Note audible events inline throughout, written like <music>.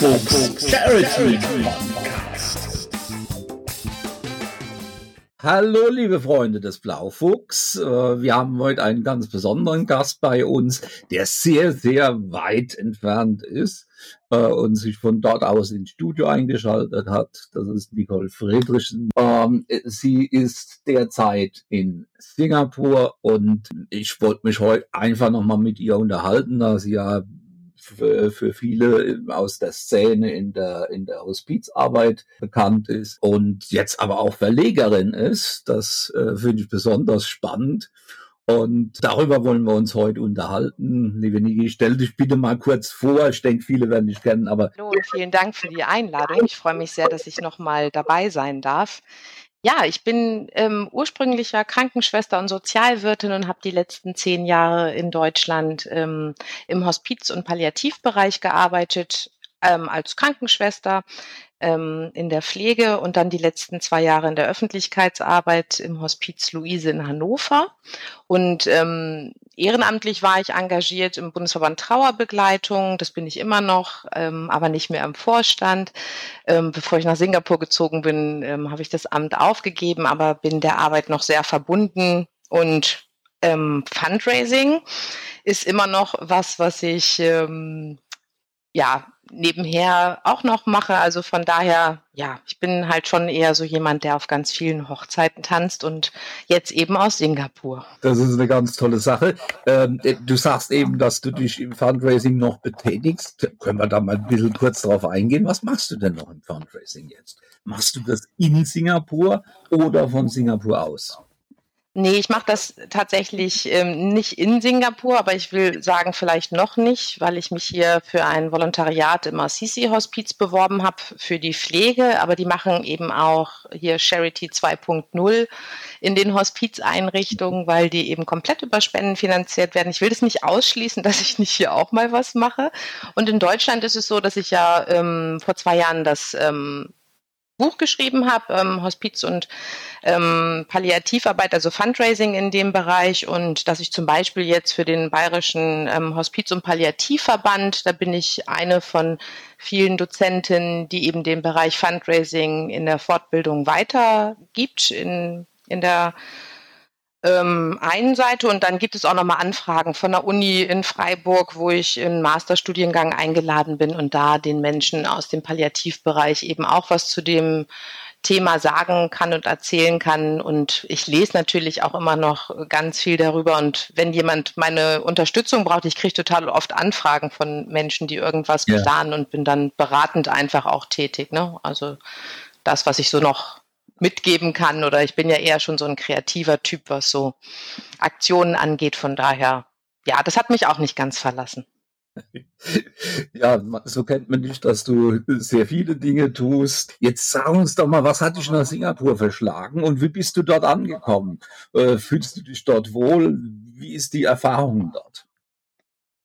Podcast. Hallo, liebe Freunde des Blaufuchs. Äh, wir haben heute einen ganz besonderen Gast bei uns, der sehr, sehr weit entfernt ist äh, und sich von dort aus ins Studio eingeschaltet hat. Das ist Nicole Friedrichsen. Ähm, sie ist derzeit in Singapur und ich wollte mich heute einfach nochmal mit ihr unterhalten, da sie ja für, für viele aus der Szene in der, in der Hospizarbeit bekannt ist und jetzt aber auch Verlegerin ist. Das äh, finde ich besonders spannend. Und darüber wollen wir uns heute unterhalten. Liebe Niki, stell dich bitte mal kurz vor. Ich denke, viele werden dich kennen, aber. Hallo und vielen Dank für die Einladung. Ich freue mich sehr, dass ich nochmal dabei sein darf. Ja, ich bin ähm, ursprünglicher Krankenschwester und Sozialwirtin und habe die letzten zehn Jahre in Deutschland ähm, im Hospiz- und Palliativbereich gearbeitet, ähm, als Krankenschwester ähm, in der Pflege und dann die letzten zwei Jahre in der Öffentlichkeitsarbeit im Hospiz Luise in Hannover. Und ähm, ehrenamtlich war ich engagiert im Bundesverband Trauerbegleitung. Das bin ich immer noch, ähm, aber nicht mehr im Vorstand. Ähm, bevor ich nach Singapur gezogen bin, ähm, habe ich das Amt aufgegeben, aber bin der Arbeit noch sehr verbunden und ähm, Fundraising ist immer noch was, was ich ähm, ja nebenher auch noch mache. Also von daher, ja, ich bin halt schon eher so jemand, der auf ganz vielen Hochzeiten tanzt und jetzt eben aus Singapur. Das ist eine ganz tolle Sache. Ähm, du sagst eben, dass du dich im Fundraising noch betätigst. Können wir da mal ein bisschen kurz drauf eingehen? Was machst du denn noch im Fundraising jetzt? Machst du das in Singapur oder von Singapur aus? Nee, ich mache das tatsächlich ähm, nicht in Singapur, aber ich will sagen, vielleicht noch nicht, weil ich mich hier für ein Volontariat im Assisi-Hospiz beworben habe für die Pflege, aber die machen eben auch hier Charity 2.0 in den Hospizeinrichtungen, weil die eben komplett über Spenden finanziert werden. Ich will das nicht ausschließen, <laughs> dass ich nicht hier auch mal was mache. Und in Deutschland ist es so, dass ich ja ähm, vor zwei Jahren das ähm, Buch geschrieben habe, ähm, Hospiz und ähm, Palliativarbeit, also Fundraising in dem Bereich. Und dass ich zum Beispiel jetzt für den Bayerischen ähm, Hospiz- und Palliativverband, da bin ich eine von vielen Dozentinnen, die eben den Bereich Fundraising in der Fortbildung weitergibt, in, in der ähm, einen Seite und dann gibt es auch nochmal Anfragen von der Uni in Freiburg, wo ich in Masterstudiengang eingeladen bin und da den Menschen aus dem Palliativbereich eben auch was zu dem Thema sagen kann und erzählen kann. Und ich lese natürlich auch immer noch ganz viel darüber. Und wenn jemand meine Unterstützung braucht, ich kriege total oft Anfragen von Menschen, die irgendwas ja. planen und bin dann beratend einfach auch tätig. Ne? Also das, was ich so noch mitgeben kann. Oder ich bin ja eher schon so ein kreativer Typ, was so Aktionen angeht. Von daher, ja, das hat mich auch nicht ganz verlassen. <laughs> Ja, so kennt man dich, dass du sehr viele Dinge tust. Jetzt sag uns doch mal, was hat dich nach Singapur verschlagen und wie bist du dort angekommen? Äh, fühlst du dich dort wohl? Wie ist die Erfahrung dort?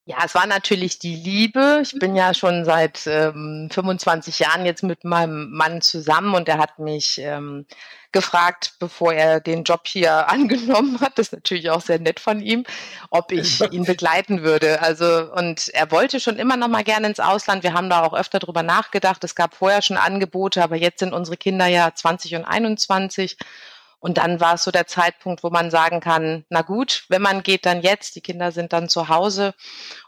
Ja, es war natürlich die Liebe. Ich bin ja schon seit ähm, 25 Jahren jetzt mit meinem Mann zusammen und er hat mich ähm, gefragt, bevor er den Job hier <laughs> angenommen hat, das ist natürlich auch sehr nett von ihm, ob ich <laughs> ihn begleiten würde. Also und er wollte schon immer noch mal gerne ins Ausland. Wir haben da auch öfter drüber nachgedacht. Es gab vorher schon Angebote, aber jetzt sind unsere Kinder ja 20 und 21 und dann war es so der Zeitpunkt, wo man sagen kann, na gut, wenn man geht, dann jetzt. Die Kinder sind dann zu Hause.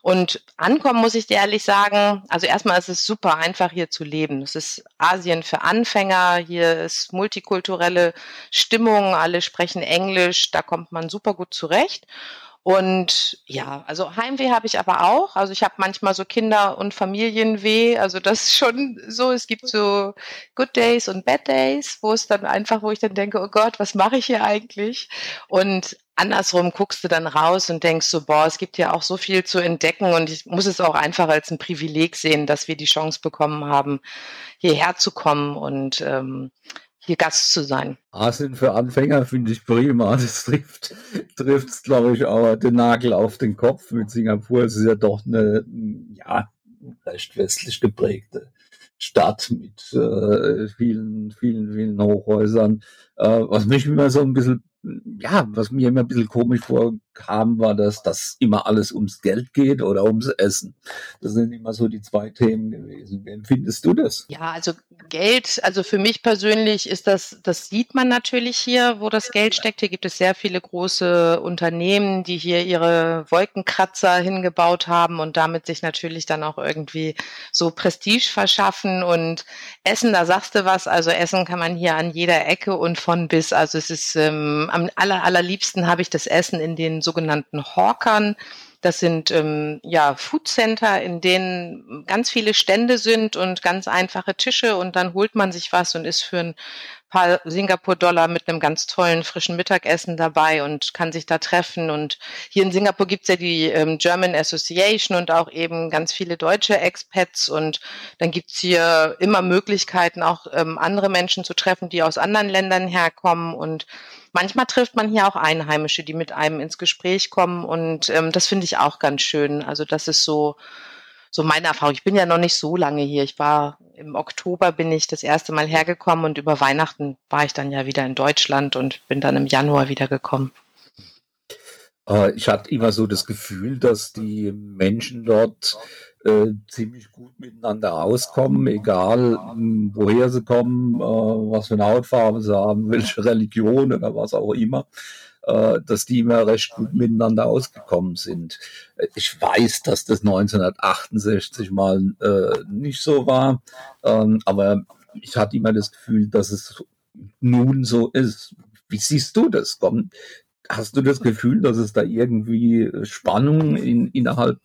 Und ankommen muss ich dir ehrlich sagen, also erstmal ist es super einfach hier zu leben. Es ist Asien für Anfänger. Hier ist multikulturelle Stimmung. Alle sprechen Englisch. Da kommt man super gut zurecht. Und ja, also Heimweh habe ich aber auch. Also ich habe manchmal so Kinder- und Familienweh. Also das ist schon so. Es gibt so Good Days und Bad Days, wo es dann einfach, wo ich dann denke, oh Gott, was mache ich hier eigentlich? Und andersrum guckst du dann raus und denkst so, boah, es gibt ja auch so viel zu entdecken und ich muss es auch einfach als ein Privileg sehen, dass wir die Chance bekommen haben, hierher zu kommen und ähm, hier Gast zu sein. Asien für Anfänger finde ich prima. <laughs> Das trifft, trifft glaube ich, auch den Nagel auf den Kopf mit Singapur. Es ist ja doch eine, ja, recht westlich geprägte Stadt mit äh, vielen, vielen, vielen Hochhäusern. Äh, was mich immer so ein bisschen, ja, was mir immer ein bisschen komisch vor, kam, war das, dass immer alles ums Geld geht oder ums Essen. Das sind immer so die zwei Themen gewesen. Wie empfindest du das? Ja, also Geld, also für mich persönlich ist das, das sieht man natürlich hier, wo das Geld steckt. Hier gibt es sehr viele große Unternehmen, die hier ihre Wolkenkratzer hingebaut haben und damit sich natürlich dann auch irgendwie so Prestige verschaffen und Essen, da sagst du was, also Essen kann man hier an jeder Ecke und von bis. Also es ist ähm, am aller, allerliebsten habe ich das Essen in den sogenannten Hawkern. Das sind ähm, ja Food Center, in denen ganz viele Stände sind und ganz einfache Tische und dann holt man sich was und ist für ein paar Singapur-Dollar mit einem ganz tollen frischen Mittagessen dabei und kann sich da treffen. Und hier in Singapur gibt's ja die ähm, German Association und auch eben ganz viele deutsche Expats. Und dann gibt's hier immer Möglichkeiten, auch ähm, andere Menschen zu treffen, die aus anderen Ländern herkommen. Und manchmal trifft man hier auch Einheimische, die mit einem ins Gespräch kommen. Und ähm, das finde ich auch ganz schön. Also das ist so, so meine Erfahrung. Ich bin ja noch nicht so lange hier. Ich war im Oktober bin ich das erste Mal hergekommen und über Weihnachten war ich dann ja wieder in Deutschland und bin dann im Januar wiedergekommen. Äh, ich hatte immer so das Gefühl, dass die Menschen dort äh, ziemlich gut miteinander auskommen, egal hm, woher sie kommen, äh, was für eine Hautfarbe sie haben, <laughs> welche Religion oder was auch immer, äh, dass die immer recht gut miteinander ausgekommen sind. Ich weiß, dass das 1968 mal äh, nicht so war, ähm, aber ich hatte immer das Gefühl, dass es nun so ist. Wie siehst du das? Hast du das Gefühl, dass es da irgendwie Spannung in, innerhalb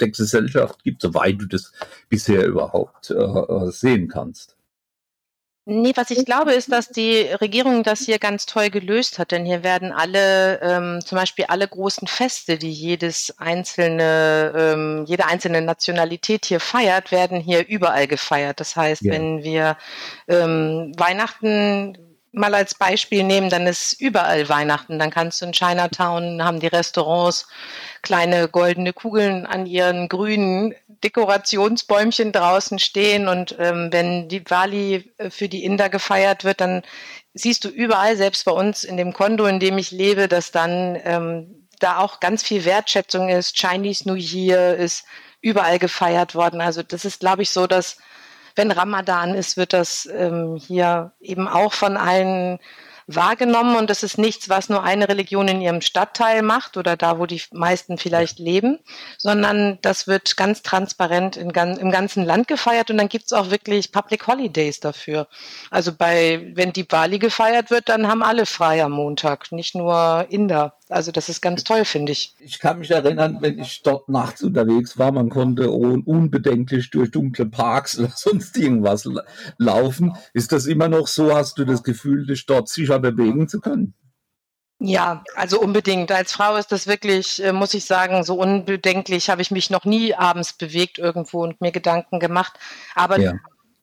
der Gesellschaft gibt, soweit du das bisher überhaupt äh, sehen kannst. Nee, was ich glaube, ist, dass die Regierung das hier ganz toll gelöst hat, denn hier werden alle, ähm, zum Beispiel alle großen Feste, die jedes einzelne, ähm, jede einzelne Nationalität hier feiert, werden hier überall gefeiert. Das heißt, ja. wenn wir ähm, Weihnachten mal als Beispiel nehmen, dann ist überall Weihnachten. Dann kannst du in Chinatown, haben die Restaurants kleine goldene Kugeln an ihren grünen Dekorationsbäumchen draußen stehen. Und ähm, wenn die Wali äh, für die Inder gefeiert wird, dann siehst du überall, selbst bei uns in dem Kondo, in dem ich lebe, dass dann ähm, da auch ganz viel Wertschätzung ist. Chinese New Year ist überall gefeiert worden. Also das ist, glaube ich, so, dass wenn Ramadan ist, wird das ähm, hier eben auch von allen wahrgenommen und das ist nichts, was nur eine Religion in ihrem Stadtteil macht oder da, wo die meisten vielleicht leben, sondern das wird ganz transparent in, im ganzen Land gefeiert und dann gibt es auch wirklich Public Holidays dafür. Also bei, wenn die Bali gefeiert wird, dann haben alle frei am Montag, nicht nur Inder. Also das ist ganz toll, finde ich. Ich kann mich erinnern, wenn ich dort nachts unterwegs war, man konnte unbedenklich durch dunkle Parks <laughs> oder sonst irgendwas laufen. Ist das immer noch so? Hast du das Gefühl, dich dort sicher bewegen zu können? Ja, also unbedingt. Als Frau ist das wirklich, äh, muss ich sagen, so unbedenklich habe ich mich noch nie abends bewegt irgendwo und mir Gedanken gemacht. Aber ja.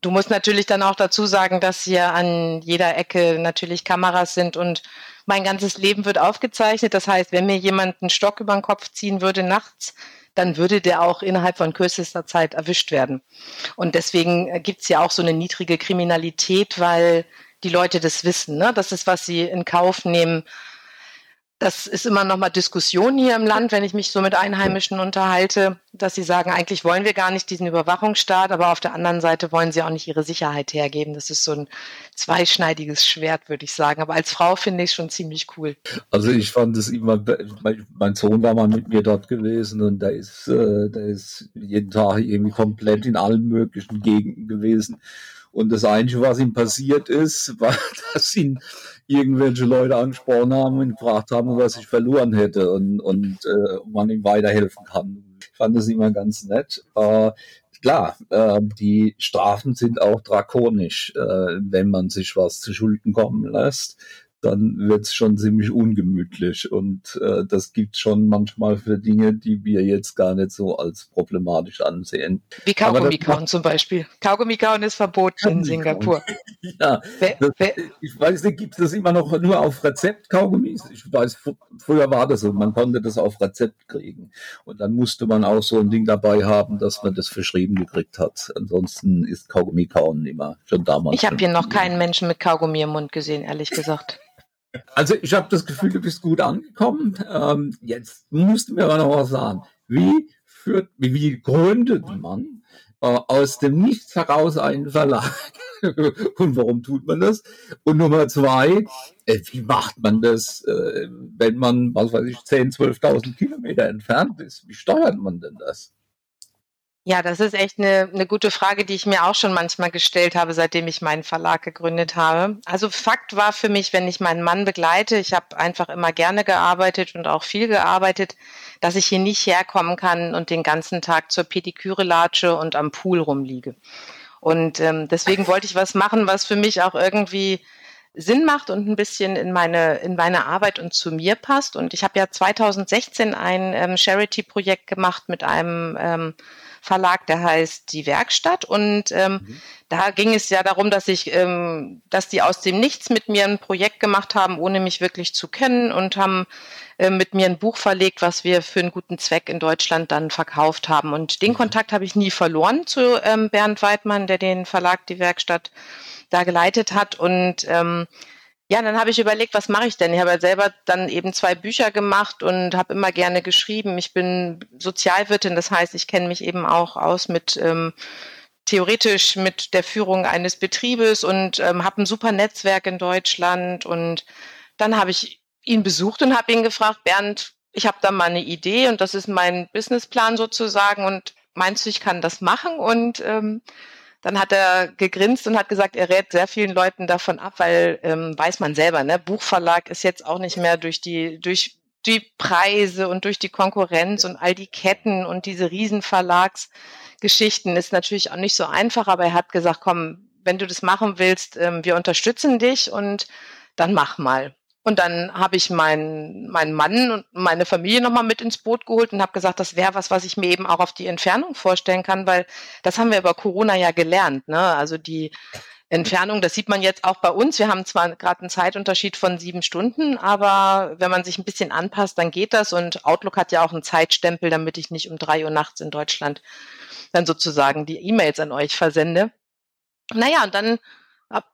Du musst natürlich dann auch dazu sagen, dass hier an jeder Ecke natürlich Kameras sind und mein ganzes Leben wird aufgezeichnet. Das heißt, wenn mir jemand einen Stock über den Kopf ziehen würde nachts, dann würde der auch innerhalb von kürzester Zeit erwischt werden. Und deswegen gibt es ja auch so eine niedrige Kriminalität, weil die Leute das wissen. Ne? Das ist, was sie in Kauf nehmen, das ist immer noch mal Diskussion hier im Land, wenn ich mich so mit Einheimischen unterhalte, dass sie sagen, eigentlich wollen wir gar nicht diesen Überwachungsstaat, aber auf der anderen Seite wollen sie auch nicht ihre Sicherheit hergeben. Das ist so ein zweischneidiges Schwert, würde ich sagen. Aber als Frau finde ich es schon ziemlich cool. Also ich fand es immer, mein Sohn war mal mit mir dort gewesen und der ist, äh, der ist jeden Tag irgendwie komplett in allen möglichen Gegenden gewesen. Und das Einzige, was ihm passiert ist, <laughs> war, dass ihn irgendwelche Leute angesprochen haben und gefragt haben, was ich verloren hätte und, und äh, man ihm weiterhelfen kann. Ich fand das immer ganz nett. Äh, klar, äh, die Strafen sind auch drakonisch, äh, wenn man sich was zu Schulden kommen lässt dann wird es schon ziemlich ungemütlich. Und äh, das gibt schon manchmal für Dinge, die wir jetzt gar nicht so als problematisch ansehen. Wie Kaugummi kauen zum Beispiel. Kaugummi kauen ist verboten in Singapur. <laughs> ja, das, ich weiß nicht, gibt es das immer noch nur auf Rezept Kaugummis? Ich weiß, früher war das so, man konnte das auf Rezept kriegen. Und dann musste man auch so ein Ding dabei haben, dass man das verschrieben gekriegt hat. Ansonsten ist Kaugummi kauen immer schon damals. Ich habe hier noch keinen Menschen mit Kaugummi im Mund gesehen, ehrlich gesagt. Also ich habe das Gefühl, du bist gut angekommen. Ähm, jetzt musst du mir aber noch was sagen. Wie führt, wie, gründet man äh, aus dem Nichts heraus einen Verlag? <laughs> Und warum tut man das? Und Nummer zwei, äh, wie macht man das, äh, wenn man, was weiß ich, 10.000, 12.000 Kilometer entfernt ist? Wie steuert man denn das? Ja, das ist echt eine, eine gute Frage, die ich mir auch schon manchmal gestellt habe, seitdem ich meinen Verlag gegründet habe. Also Fakt war für mich, wenn ich meinen Mann begleite, ich habe einfach immer gerne gearbeitet und auch viel gearbeitet, dass ich hier nicht herkommen kann und den ganzen Tag zur Pediküre latsche und am Pool rumliege. Und ähm, deswegen wollte ich was machen, was für mich auch irgendwie Sinn macht und ein bisschen in meine, in meine Arbeit und zu mir passt. Und ich habe ja 2016 ein ähm, Charity-Projekt gemacht mit einem ähm, Verlag, der heißt Die Werkstatt. Und ähm, mhm. da ging es ja darum, dass ich, ähm, dass die aus dem Nichts mit mir ein Projekt gemacht haben, ohne mich wirklich zu kennen und haben äh, mit mir ein Buch verlegt, was wir für einen guten Zweck in Deutschland dann verkauft haben. Und den mhm. Kontakt habe ich nie verloren zu ähm, Bernd Weidmann, der den Verlag Die Werkstatt da geleitet hat. Und ähm, ja, dann habe ich überlegt, was mache ich denn? Ich habe ja selber dann eben zwei Bücher gemacht und habe immer gerne geschrieben. Ich bin Sozialwirtin, das heißt, ich kenne mich eben auch aus mit ähm, theoretisch mit der Führung eines Betriebes und ähm, habe ein super Netzwerk in Deutschland. Und dann habe ich ihn besucht und habe ihn gefragt, Bernd, ich habe da mal eine Idee und das ist mein Businessplan sozusagen und meinst du, ich kann das machen? Und ähm, dann hat er gegrinst und hat gesagt, er rät sehr vielen Leuten davon ab, weil ähm, weiß man selber, ne, Buchverlag ist jetzt auch nicht mehr durch die durch die Preise und durch die Konkurrenz und all die Ketten und diese Riesenverlagsgeschichten ist natürlich auch nicht so einfach, aber er hat gesagt, komm, wenn du das machen willst, ähm, wir unterstützen dich und dann mach mal. Und dann habe ich meinen meinen Mann und meine Familie nochmal mit ins Boot geholt und habe gesagt, das wäre was, was ich mir eben auch auf die Entfernung vorstellen kann, weil das haben wir über Corona ja gelernt. Ne? Also die Entfernung, das sieht man jetzt auch bei uns. Wir haben zwar gerade einen Zeitunterschied von sieben Stunden, aber wenn man sich ein bisschen anpasst, dann geht das. Und Outlook hat ja auch einen Zeitstempel, damit ich nicht um drei Uhr nachts in Deutschland dann sozusagen die E-Mails an euch versende. Naja, und dann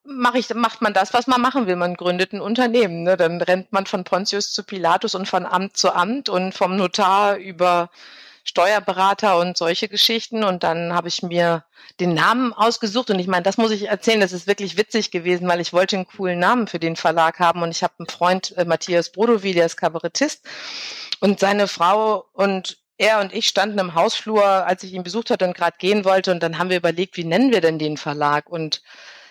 mach ich, macht man das, was man machen will. Man gründet ein Unternehmen. Ne? Dann rennt man von Pontius zu Pilatus und von Amt zu Amt und vom Notar über Steuerberater und solche Geschichten. Und dann habe ich mir den Namen ausgesucht. Und ich meine, das muss ich erzählen, das ist wirklich witzig gewesen, weil ich wollte einen coolen Namen für den Verlag haben. Und ich habe einen Freund, äh, Matthias Brodowi, der ist Kabarettist. Und seine Frau und er und ich standen im Hausflur, als ich ihn besucht hatte und gerade gehen wollte. Und dann haben wir überlegt, wie nennen wir denn den Verlag? Und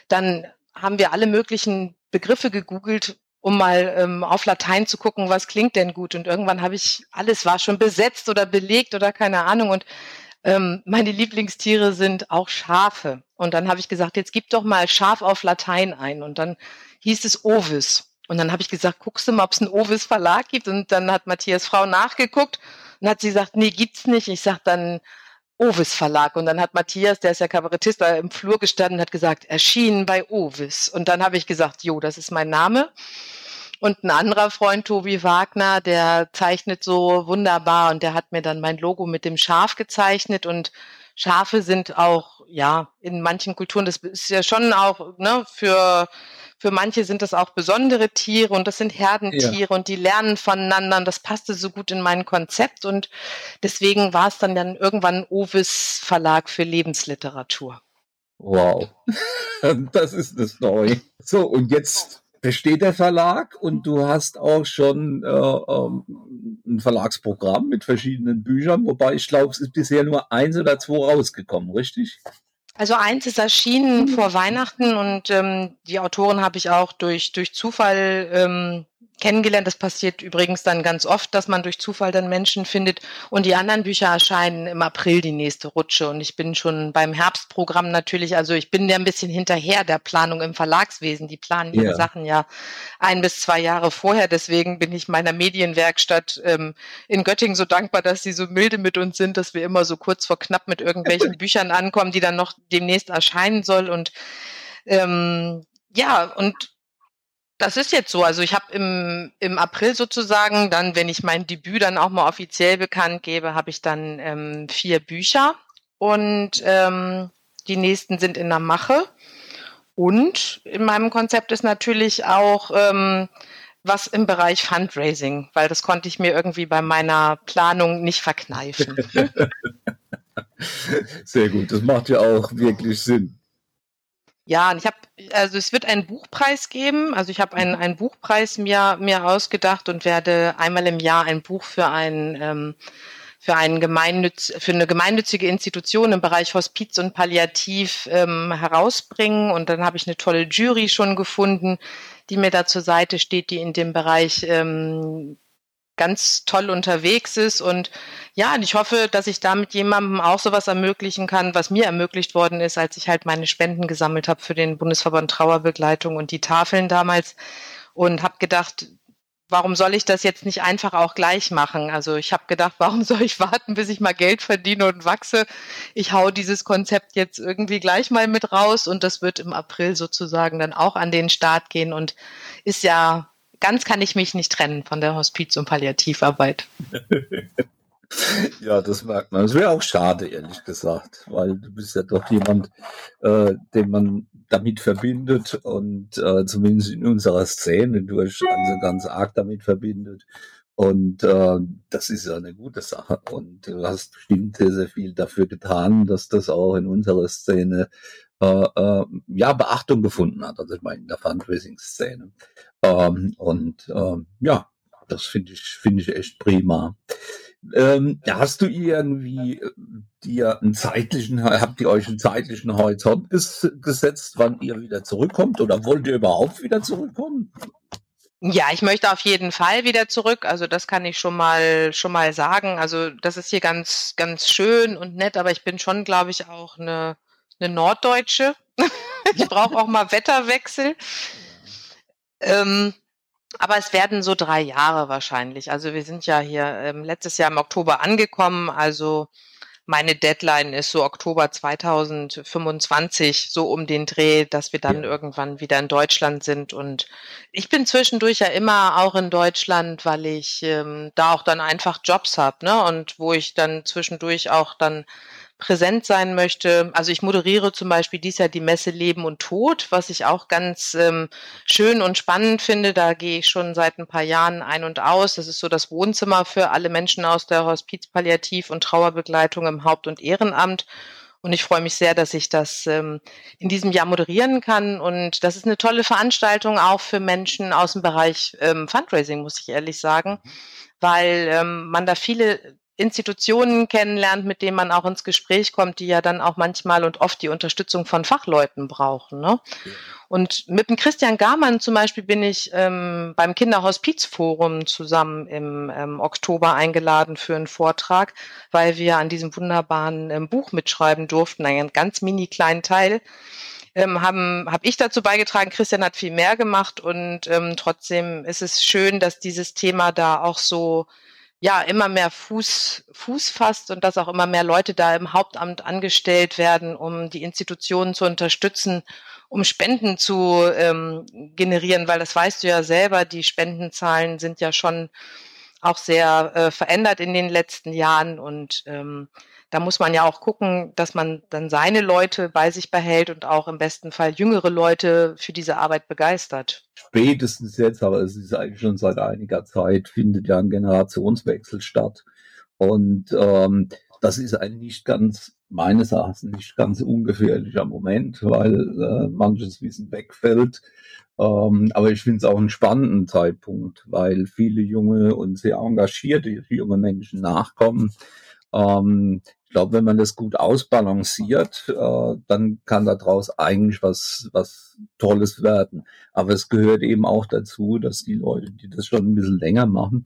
dann haben wir alle möglichen Begriffe gegoogelt, um mal ähm, auf Latein zu gucken, was klingt denn gut. Und irgendwann habe ich, alles war schon besetzt oder belegt oder keine Ahnung. Und ähm, meine Lieblingstiere sind auch Schafe. Und dann habe ich gesagt, jetzt gib doch mal Schaf auf Latein ein. Und dann hieß es Ovis. Und dann habe ich gesagt, guckst du mal, ob es einen Ovis Verlag gibt. Und dann hat Matthias Frau nachgeguckt und hat sie gesagt, nee, gibt's nicht. Ich sag dann, Ovis Verlag. Und dann hat Matthias, der ist ja Kabarettist, da im Flur gestanden hat gesagt, erschienen bei Ovis. Und dann habe ich gesagt, jo, das ist mein Name. Und ein anderer Freund, Tobi Wagner, der zeichnet so wunderbar und der hat mir dann mein Logo mit dem Schaf gezeichnet und Schafe sind auch, ja, in manchen Kulturen, das ist ja schon auch, ne, für für manche sind das auch besondere Tiere und das sind Herdentiere ja. und die lernen voneinander. Und das passte so gut in mein Konzept und deswegen war es dann, dann irgendwann Ovis Verlag für Lebensliteratur. Wow, <laughs> das ist eine Story. So, und jetzt besteht der Verlag und du hast auch schon äh, ähm, ein Verlagsprogramm mit verschiedenen Büchern, wobei ich glaube, es ist bisher nur eins oder zwei rausgekommen, richtig? Also eins ist erschienen vor Weihnachten und ähm, die Autoren habe ich auch durch, durch Zufall ähm, kennengelernt. Das passiert übrigens dann ganz oft, dass man durch Zufall dann Menschen findet. Und die anderen Bücher erscheinen im April die nächste Rutsche. Und ich bin schon beim Herbstprogramm natürlich, also ich bin ja ein bisschen hinterher der Planung im Verlagswesen. Die planen ihre ja. Sachen ja ein bis zwei Jahre vorher. Deswegen bin ich meiner Medienwerkstatt ähm, in Göttingen so dankbar, dass sie so milde mit uns sind, dass wir immer so kurz vor knapp mit irgendwelchen <laughs> Büchern ankommen, die dann noch demnächst erscheinen soll. Und ähm, ja, und das ist jetzt so. Also ich habe im, im April sozusagen, dann, wenn ich mein Debüt dann auch mal offiziell bekannt gebe, habe ich dann ähm, vier Bücher und ähm, die nächsten sind in der Mache. Und in meinem Konzept ist natürlich auch ähm, was im Bereich Fundraising, weil das konnte ich mir irgendwie bei meiner Planung nicht verkneifen. <laughs> Sehr gut, das macht ja auch wirklich Sinn. Ja, und ich habe, also es wird einen Buchpreis geben. Also ich habe einen, einen Buchpreis mir, mir ausgedacht und werde einmal im Jahr ein Buch für ein ähm, für, einen Gemeinnütz, für eine gemeinnützige Institution im Bereich Hospiz und Palliativ ähm, herausbringen. Und dann habe ich eine tolle Jury schon gefunden, die mir da zur Seite steht, die in dem Bereich ähm, ganz toll unterwegs ist. Und ja, und ich hoffe, dass ich damit jemandem auch sowas ermöglichen kann, was mir ermöglicht worden ist, als ich halt meine Spenden gesammelt habe für den Bundesverband Trauerbegleitung und die Tafeln damals. Und habe gedacht, warum soll ich das jetzt nicht einfach auch gleich machen? Also ich habe gedacht, warum soll ich warten, bis ich mal Geld verdiene und wachse? Ich hau dieses Konzept jetzt irgendwie gleich mal mit raus und das wird im April sozusagen dann auch an den Start gehen und ist ja, ganz kann ich mich nicht trennen von der Hospiz- und Palliativarbeit. Ja, das merkt man. Das wäre auch schade, ehrlich gesagt, weil du bist ja doch jemand, äh, den man damit verbindet und äh, zumindest in unserer Szene durch also ganz arg damit verbindet. Und äh, das ist ja eine gute Sache. Und du hast bestimmt sehr, sehr viel dafür getan, dass das auch in unserer Szene äh, äh, ja Beachtung gefunden hat. Also ich meine in der Fundraising-Szene. Ähm, und äh, ja, das finde ich finde ich echt prima. Ähm, hast du irgendwie äh, dir einen zeitlichen, habt ihr euch einen zeitlichen Horizont ges gesetzt, wann ihr wieder zurückkommt oder wollt ihr überhaupt wieder zurückkommen? Ja, ich möchte auf jeden Fall wieder zurück. Also das kann ich schon mal schon mal sagen. Also das ist hier ganz ganz schön und nett, aber ich bin schon, glaube ich, auch eine eine Norddeutsche. <laughs> ich brauche auch mal Wetterwechsel. Ähm, aber es werden so drei Jahre wahrscheinlich. Also wir sind ja hier ähm, letztes Jahr im Oktober angekommen. Also meine Deadline ist so Oktober 2025, so um den Dreh, dass wir dann ja. irgendwann wieder in Deutschland sind. Und ich bin zwischendurch ja immer auch in Deutschland, weil ich ähm, da auch dann einfach Jobs habe, ne? Und wo ich dann zwischendurch auch dann präsent sein möchte. Also ich moderiere zum Beispiel dies Jahr die Messe Leben und Tod, was ich auch ganz ähm, schön und spannend finde. Da gehe ich schon seit ein paar Jahren ein und aus. Das ist so das Wohnzimmer für alle Menschen aus der Hospiz, Palliativ und Trauerbegleitung im Haupt- und Ehrenamt. Und ich freue mich sehr, dass ich das ähm, in diesem Jahr moderieren kann. Und das ist eine tolle Veranstaltung auch für Menschen aus dem Bereich ähm, Fundraising, muss ich ehrlich sagen, mhm. weil ähm, man da viele Institutionen kennenlernt, mit denen man auch ins Gespräch kommt, die ja dann auch manchmal und oft die Unterstützung von Fachleuten brauchen. Ne? Und mit dem Christian Garmann zum Beispiel bin ich ähm, beim Kinderhospizforum zusammen im ähm, Oktober eingeladen für einen Vortrag, weil wir an diesem wunderbaren ähm, Buch mitschreiben durften, einen ganz mini kleinen Teil. Ähm, haben habe ich dazu beigetragen. Christian hat viel mehr gemacht und ähm, trotzdem ist es schön, dass dieses Thema da auch so ja immer mehr Fuß, Fuß fasst und dass auch immer mehr Leute da im Hauptamt angestellt werden, um die Institutionen zu unterstützen, um Spenden zu ähm, generieren, weil das weißt du ja selber, die Spendenzahlen sind ja schon auch sehr äh, verändert in den letzten Jahren und ähm, da muss man ja auch gucken, dass man dann seine Leute bei sich behält und auch im besten Fall jüngere Leute für diese Arbeit begeistert. Spätestens jetzt, aber es ist eigentlich schon seit einiger Zeit, findet ja ein Generationswechsel statt. Und ähm, das ist ein nicht ganz, meines Erachtens, nicht ganz ungefährlicher Moment, weil äh, manches Wissen wegfällt. Ähm, aber ich finde es auch einen spannenden Zeitpunkt, weil viele junge und sehr engagierte junge Menschen nachkommen. Ähm, glaube, wenn man das gut ausbalanciert, äh, dann kann daraus eigentlich was, was Tolles werden. Aber es gehört eben auch dazu, dass die Leute, die das schon ein bisschen länger machen,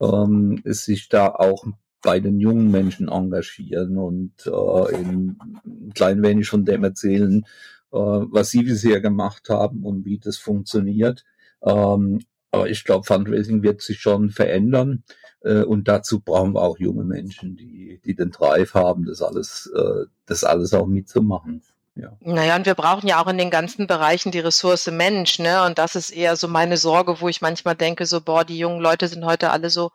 ähm, es sich da auch bei den jungen Menschen engagieren und äh, eben ein klein wenig von dem erzählen, äh, was sie bisher gemacht haben und wie das funktioniert. Ähm, aber ich glaube, Fundraising wird sich schon verändern. Äh, und dazu brauchen wir auch junge Menschen, die, die den Drive haben, das alles, äh, das alles auch mitzumachen. Ja. Naja, und wir brauchen ja auch in den ganzen Bereichen die Ressource Mensch, ne? Und das ist eher so meine Sorge, wo ich manchmal denke, so, boah, die jungen Leute sind heute alle so,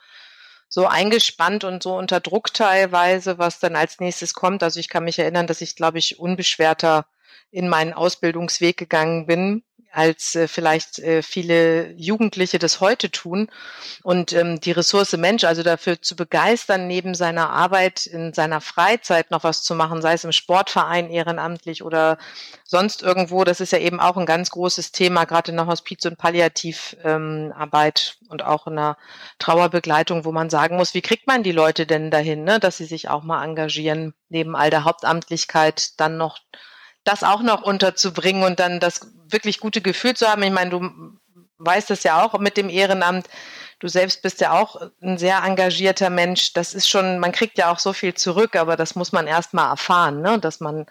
so eingespannt und so unter Druck teilweise, was dann als nächstes kommt. Also ich kann mich erinnern, dass ich, glaube ich, unbeschwerter in meinen Ausbildungsweg gegangen bin als äh, vielleicht äh, viele Jugendliche das heute tun. Und ähm, die Ressource Mensch, also dafür zu begeistern, neben seiner Arbeit in seiner Freizeit noch was zu machen, sei es im Sportverein ehrenamtlich oder sonst irgendwo, das ist ja eben auch ein ganz großes Thema, gerade in der Hospiz- und Palliativarbeit ähm, und auch in der Trauerbegleitung, wo man sagen muss, wie kriegt man die Leute denn dahin, ne, dass sie sich auch mal engagieren, neben all der Hauptamtlichkeit dann noch das auch noch unterzubringen und dann das wirklich gute Gefühl zu haben. Ich meine, du weißt das ja auch mit dem Ehrenamt. Du selbst bist ja auch ein sehr engagierter Mensch. Das ist schon, man kriegt ja auch so viel zurück, aber das muss man erst mal erfahren, ne? dass man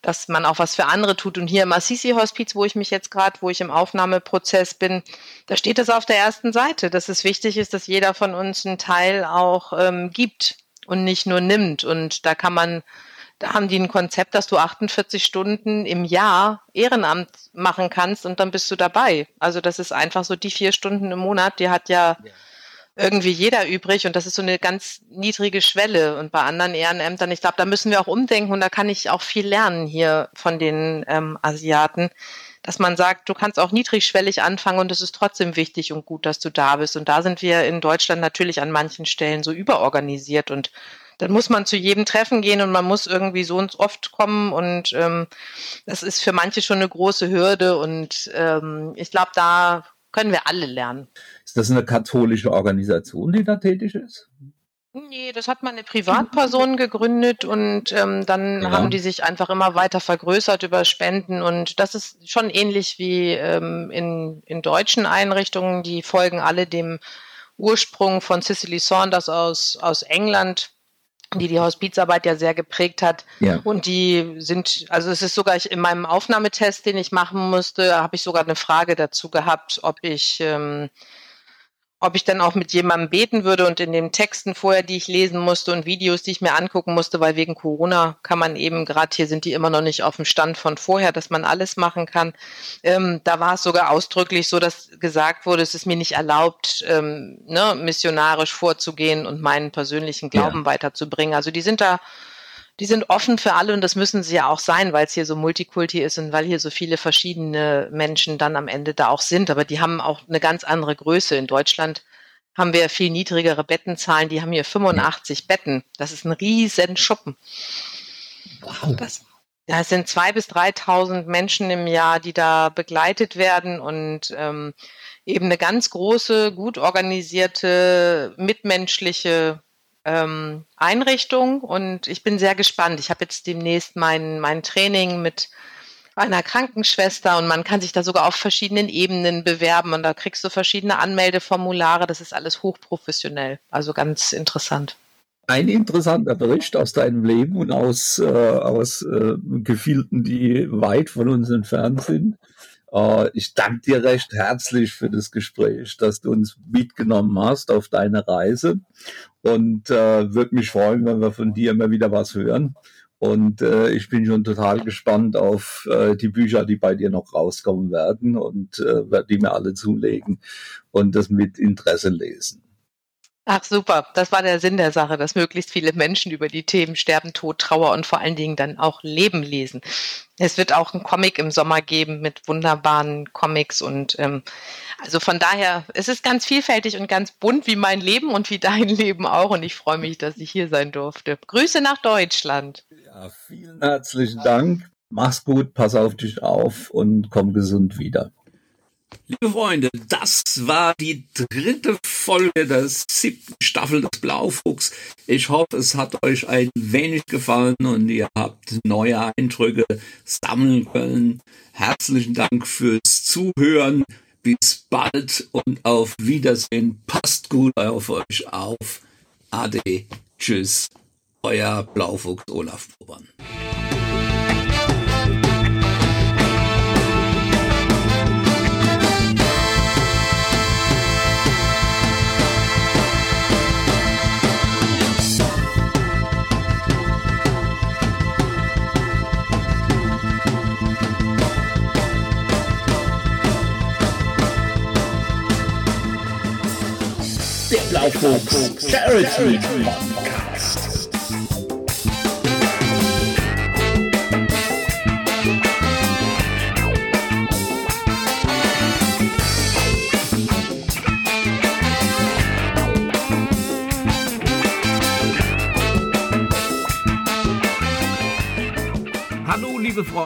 dass man auch was für andere tut. Und hier im Assisi-Hospiz, wo ich mich jetzt gerade, wo ich im Aufnahmeprozess bin, da steht das auf der ersten Seite, dass es wichtig ist, dass jeder von uns einen Teil auch ähm, gibt und nicht nur nimmt. Und da kann man da haben die ein Konzept, dass du 48 Stunden im Jahr Ehrenamt machen kannst und dann bist du dabei. Also das ist einfach so die vier Stunden im Monat, die hat ja, ja. irgendwie jeder übrig und das ist so eine ganz niedrige Schwelle. Und bei anderen Ehrenämtern, ich glaube, da müssen wir auch umdenken und da kann ich auch viel lernen hier von den ähm, Asiaten, dass man sagt, du kannst auch niedrigschwellig anfangen und es ist trotzdem wichtig und gut, dass du da bist. Und da sind wir in Deutschland natürlich an manchen Stellen so überorganisiert und dann muss man zu jedem Treffen gehen und man muss irgendwie so und oft kommen und ähm, das ist für manche schon eine große Hürde und ähm, ich glaube, da können wir alle lernen. Ist das eine katholische Organisation, die da tätig ist? Nee, das hat mal eine Privatperson gegründet und ähm, dann ja. haben die sich einfach immer weiter vergrößert über Spenden und das ist schon ähnlich wie ähm, in, in deutschen Einrichtungen. Die folgen alle dem Ursprung von Cicely Saunders aus, aus England die die Hospizarbeit ja sehr geprägt hat. Ja. Und die sind, also es ist sogar ich, in meinem Aufnahmetest, den ich machen musste, habe ich sogar eine Frage dazu gehabt, ob ich ähm, ob ich dann auch mit jemandem beten würde und in den Texten vorher, die ich lesen musste und Videos, die ich mir angucken musste, weil wegen Corona kann man eben, gerade hier sind die immer noch nicht auf dem Stand von vorher, dass man alles machen kann. Ähm, da war es sogar ausdrücklich so, dass gesagt wurde, es ist mir nicht erlaubt, ähm, ne, missionarisch vorzugehen und meinen persönlichen Glauben ja. weiterzubringen. Also die sind da die sind offen für alle und das müssen sie ja auch sein, weil es hier so Multikulti ist und weil hier so viele verschiedene Menschen dann am Ende da auch sind. Aber die haben auch eine ganz andere Größe. In Deutschland haben wir viel niedrigere Bettenzahlen. Die haben hier 85 Betten. Das ist ein riesen Schuppen. Wow. Das, ja, es sind zwei bis 3.000 Menschen im Jahr, die da begleitet werden und ähm, eben eine ganz große, gut organisierte, mitmenschliche ähm, Einrichtung und ich bin sehr gespannt. Ich habe jetzt demnächst mein, mein Training mit einer Krankenschwester und man kann sich da sogar auf verschiedenen Ebenen bewerben und da kriegst du verschiedene Anmeldeformulare. Das ist alles hochprofessionell, also ganz interessant. Ein interessanter Bericht aus deinem Leben und aus, äh, aus äh, Gefilden, die weit von uns entfernt sind. Äh, ich danke dir recht herzlich für das Gespräch, dass du uns mitgenommen hast auf deine Reise und äh, würde mich freuen, wenn wir von dir immer wieder was hören. Und äh, ich bin schon total gespannt auf äh, die Bücher, die bei dir noch rauskommen werden und äh, werde die mir alle zulegen und das mit Interesse lesen. Ach super, das war der Sinn der Sache, dass möglichst viele Menschen über die Themen Sterben, Tod, Trauer und vor allen Dingen dann auch Leben lesen. Es wird auch einen Comic im Sommer geben mit wunderbaren Comics und ähm, also von daher, es ist ganz vielfältig und ganz bunt wie mein Leben und wie dein <laughs> Leben auch und ich freue mich, dass ich hier sein durfte. Grüße nach Deutschland. Ja, vielen herzlichen Dank. Mach's gut, pass auf dich auf und komm gesund wieder. Liebe Freunde, das war die dritte Folge der siebten Staffel des Blaufuchs. Ich hoffe, es hat euch ein wenig gefallen und ihr habt neue Eindrücke sammeln können. Herzlichen Dank fürs Zuhören. Bis bald und auf Wiedersehen. Passt gut auf euch auf. Ade. Tschüss. Euer Blaufuchs Olaf Probern. Folks Charity, Podcast. Hallo, liebe Freunde